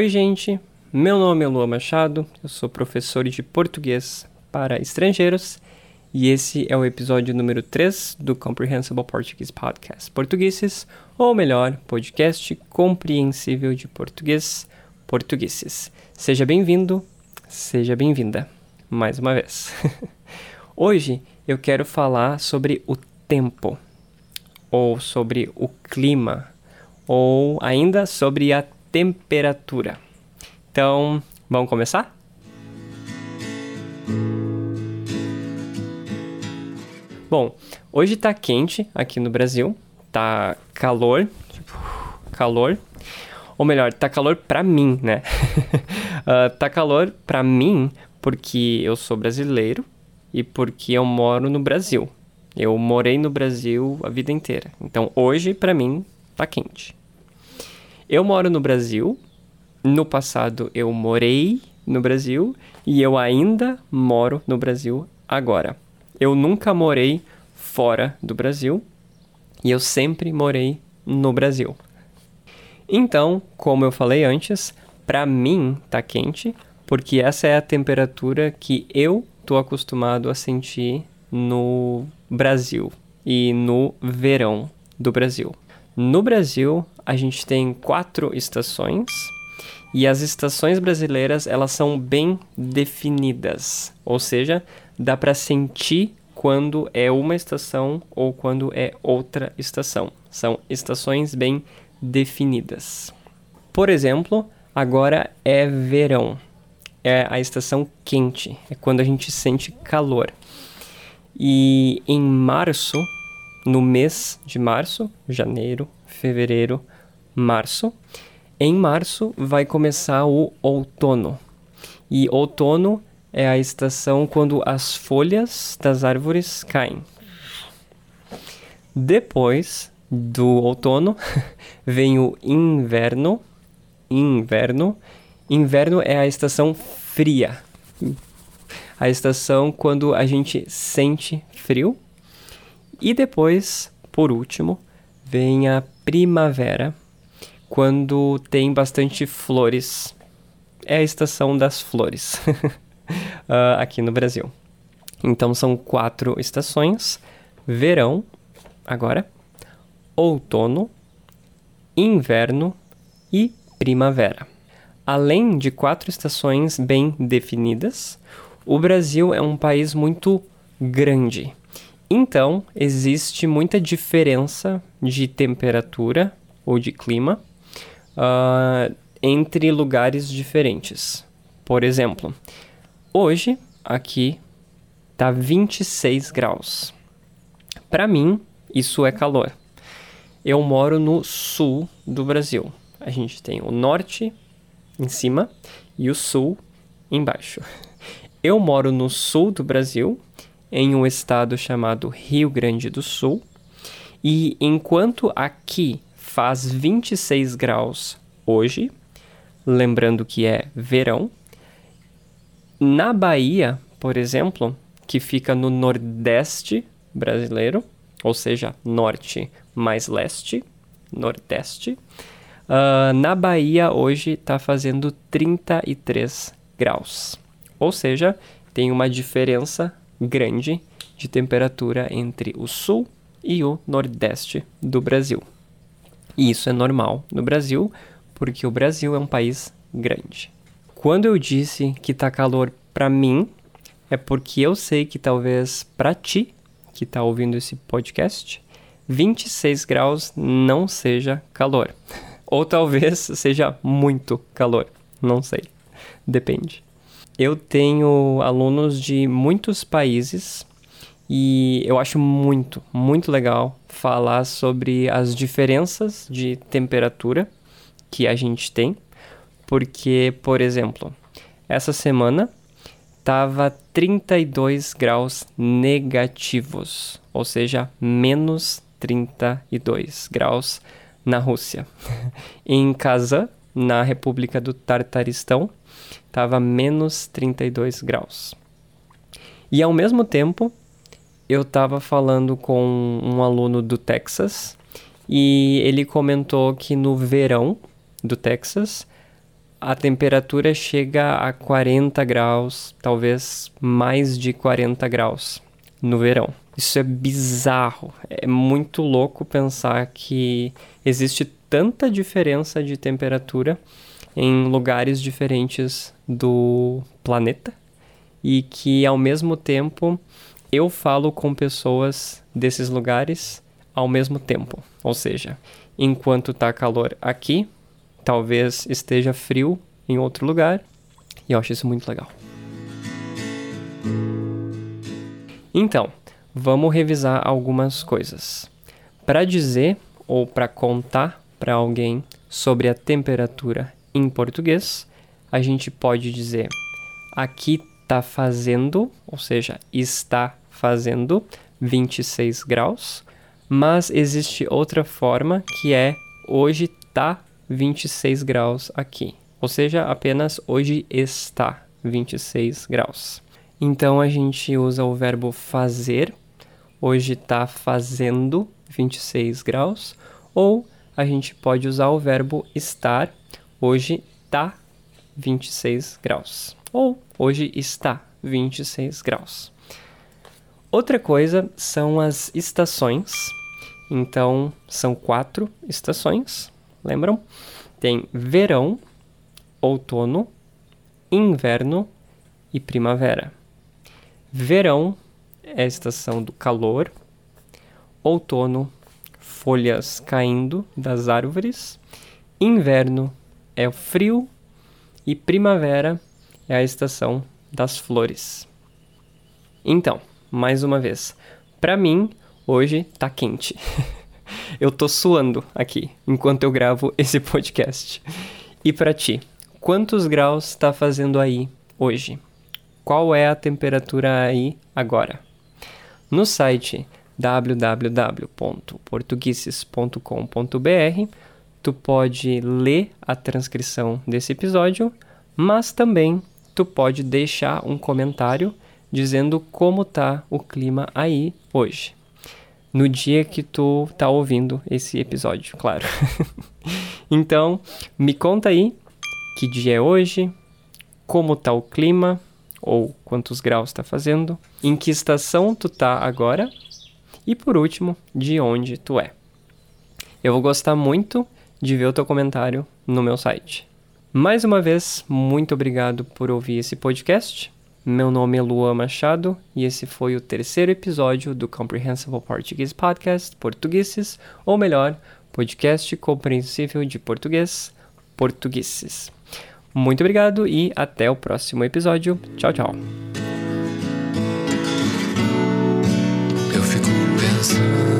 Oi, gente. Meu nome é Lua Machado, eu sou professor de português para estrangeiros e esse é o episódio número 3 do Comprehensible Portuguese Podcast. Portugueses, ou melhor, podcast compreensível de português, portugueses. Seja bem-vindo, seja bem-vinda, mais uma vez. Hoje eu quero falar sobre o tempo, ou sobre o clima, ou ainda sobre a temperatura. Então, vamos começar? Bom, hoje tá quente aqui no Brasil, tá calor, tipo, calor. Ou melhor, tá calor pra mim, né? uh, tá calor pra mim porque eu sou brasileiro e porque eu moro no Brasil. Eu morei no Brasil a vida inteira. Então hoje, pra mim, tá quente. Eu moro no Brasil. No passado eu morei no Brasil e eu ainda moro no Brasil agora. Eu nunca morei fora do Brasil e eu sempre morei no Brasil. Então, como eu falei antes, para mim tá quente, porque essa é a temperatura que eu tô acostumado a sentir no Brasil e no verão do Brasil. No Brasil, a gente tem quatro estações e as estações brasileiras elas são bem definidas, ou seja, dá para sentir quando é uma estação ou quando é outra estação. São estações bem definidas. Por exemplo, agora é verão. É a estação quente, é quando a gente sente calor. E em março no mês de março, janeiro, fevereiro, março. Em março vai começar o outono. E outono é a estação quando as folhas das árvores caem. Depois do outono vem o inverno. Inverno. Inverno é a estação fria. A estação quando a gente sente frio e depois, por último, vem a primavera, quando tem bastante flores. É a estação das flores uh, aqui no Brasil. Então são quatro estações: verão, agora, outono, inverno e primavera. Além de quatro estações bem definidas, o Brasil é um país muito grande. Então, existe muita diferença de temperatura ou de clima uh, entre lugares diferentes. Por exemplo, hoje aqui tá 26 graus. Para mim, isso é calor. Eu moro no sul do Brasil. A gente tem o norte em cima e o sul embaixo. Eu moro no sul do Brasil em um estado chamado Rio Grande do Sul. E enquanto aqui faz 26 graus hoje, lembrando que é verão, na Bahia, por exemplo, que fica no nordeste brasileiro, ou seja, norte mais leste, nordeste, uh, na Bahia hoje está fazendo 33 graus. Ou seja, tem uma diferença grande de temperatura entre o sul e o nordeste do Brasil. E isso é normal no Brasil, porque o Brasil é um país grande. Quando eu disse que tá calor para mim, é porque eu sei que talvez para ti, que tá ouvindo esse podcast, 26 graus não seja calor. Ou talvez seja muito calor, não sei. Depende. Eu tenho alunos de muitos países e eu acho muito, muito legal falar sobre as diferenças de temperatura que a gente tem, porque, por exemplo, essa semana tava 32 graus negativos, ou seja, menos 32 graus na Rússia. em Kazan, na República do Tartaristão, estava menos 32 graus. E ao mesmo tempo, eu estava falando com um aluno do Texas e ele comentou que no verão do Texas a temperatura chega a 40 graus, talvez mais de 40 graus no verão. Isso é bizarro. É muito louco pensar que existe tanta diferença de temperatura em lugares diferentes do planeta e que ao mesmo tempo eu falo com pessoas desses lugares ao mesmo tempo. Ou seja, enquanto tá calor aqui, talvez esteja frio em outro lugar, e eu acho isso muito legal. Então, vamos revisar algumas coisas. Para dizer ou para contar para alguém sobre a temperatura em português, a gente pode dizer aqui está fazendo, ou seja, está fazendo 26 graus, mas existe outra forma que é hoje está 26 graus aqui, ou seja, apenas hoje está 26 graus. Então a gente usa o verbo fazer, hoje está fazendo 26 graus, ou a gente pode usar o verbo estar, hoje está 26 graus, ou hoje está 26 graus. Outra coisa são as estações. Então, são quatro estações, lembram? Tem verão, outono, inverno e primavera. Verão é a estação do calor, outono, folhas caindo das árvores, inverno é o frio e primavera é a estação das flores. Então, mais uma vez, para mim, hoje tá quente. eu tô suando aqui enquanto eu gravo esse podcast. E para ti, quantos graus está fazendo aí hoje? Qual é a temperatura aí agora? No site www.portugueses.com.br tu pode ler a transcrição desse episódio, mas também tu pode deixar um comentário dizendo como tá o clima aí hoje. No dia que tu tá ouvindo esse episódio, claro. então, me conta aí que dia é hoje, como tá o clima ou quantos graus tá fazendo, em que estação tu tá agora e por último, de onde tu é. Eu vou gostar muito de ver o teu comentário no meu site. Mais uma vez, muito obrigado por ouvir esse podcast. Meu nome é Luan Machado e esse foi o terceiro episódio do Comprehensible Portuguese Podcast Portugueses, ou melhor, podcast compreensível de português, Portugueses. Muito obrigado e até o próximo episódio. Tchau, tchau. Eu fico pensando